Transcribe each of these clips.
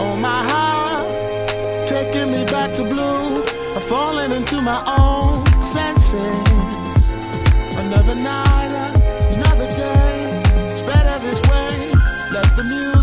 on my heart, taking me back to blue. I'm falling into my own senses. Another night, another day, it's better this way. Let the music.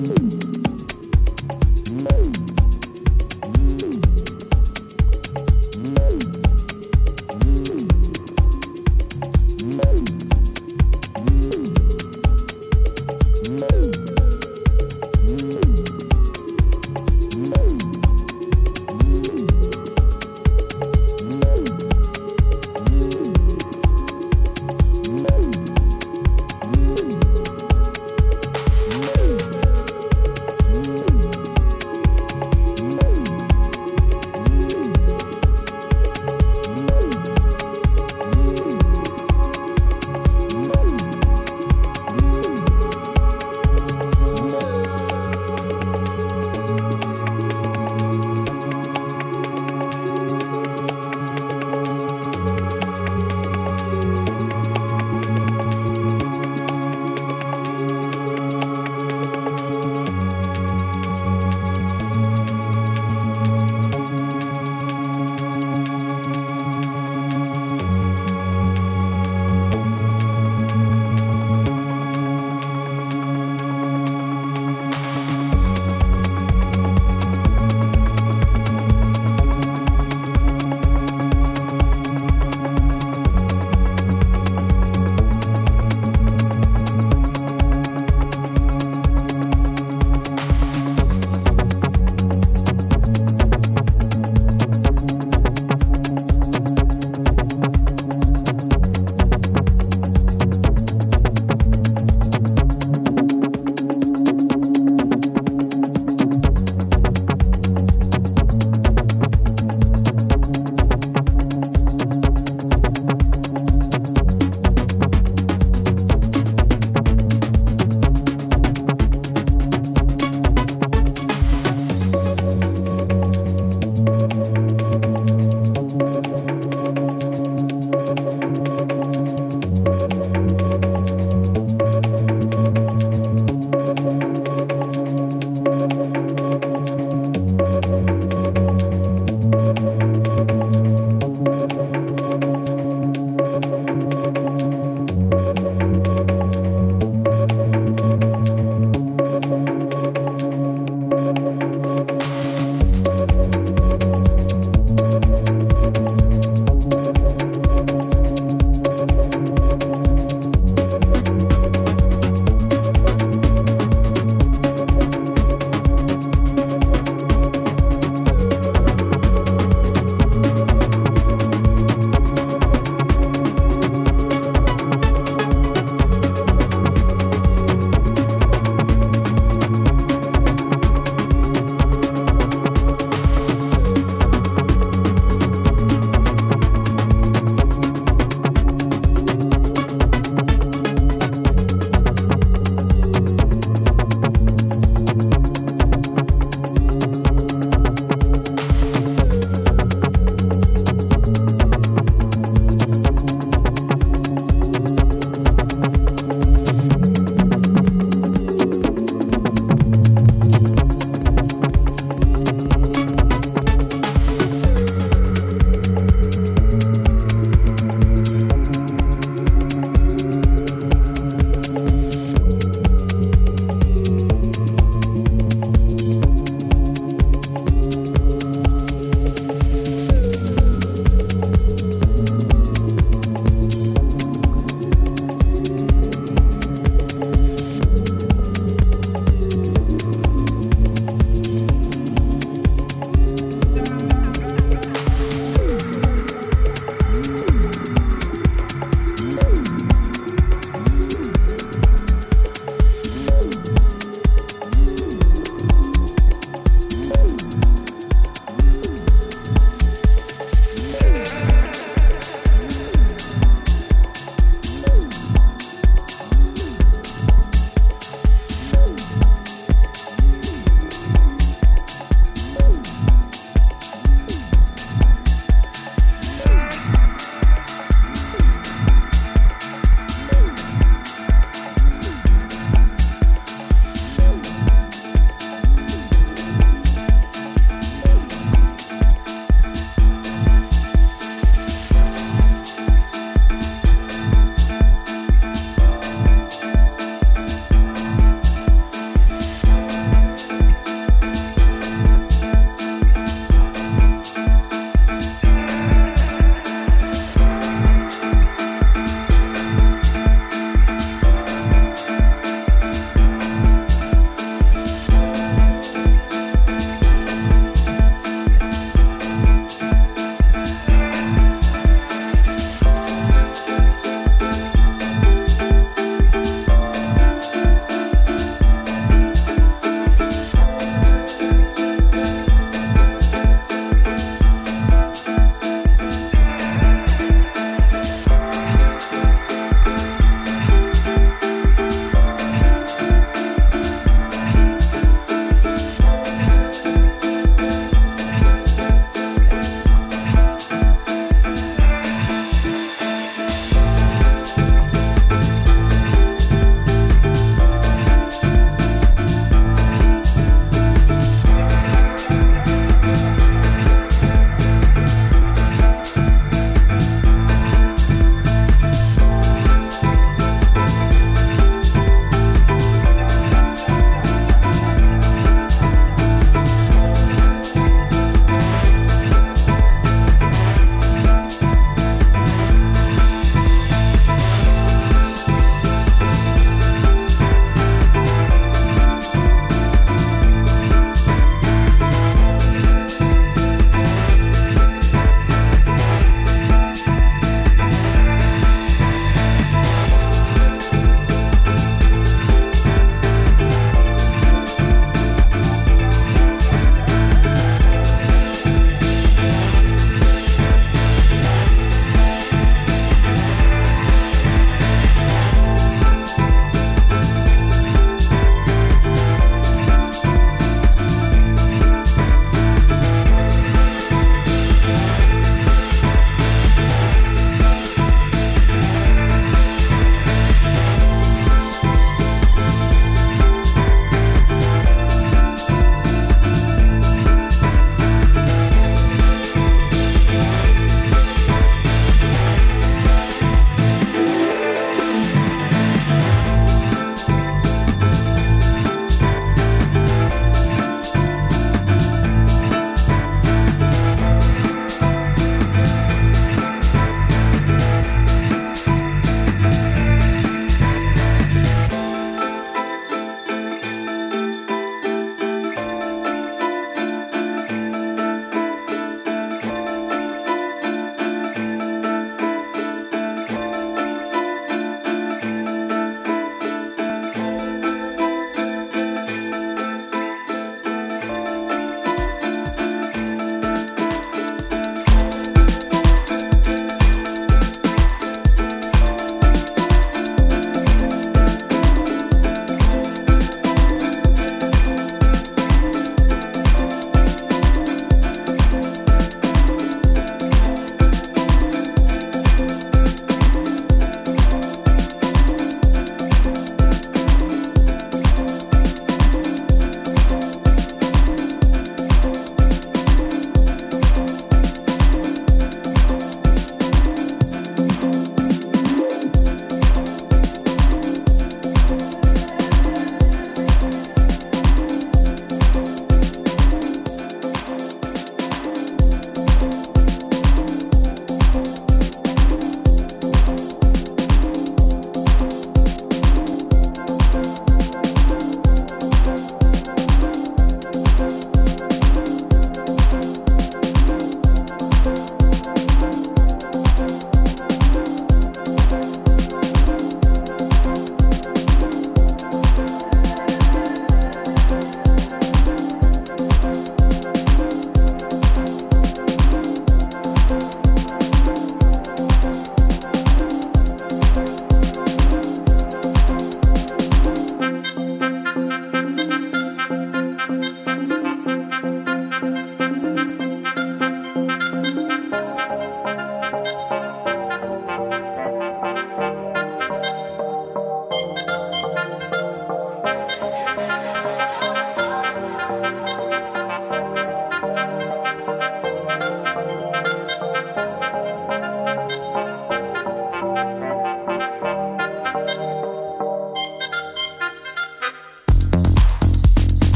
Mm-hmm.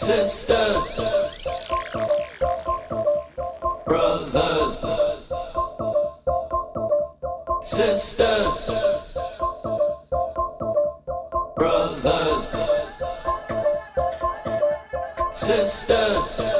Sisters, brothers, sisters, brothers, sisters,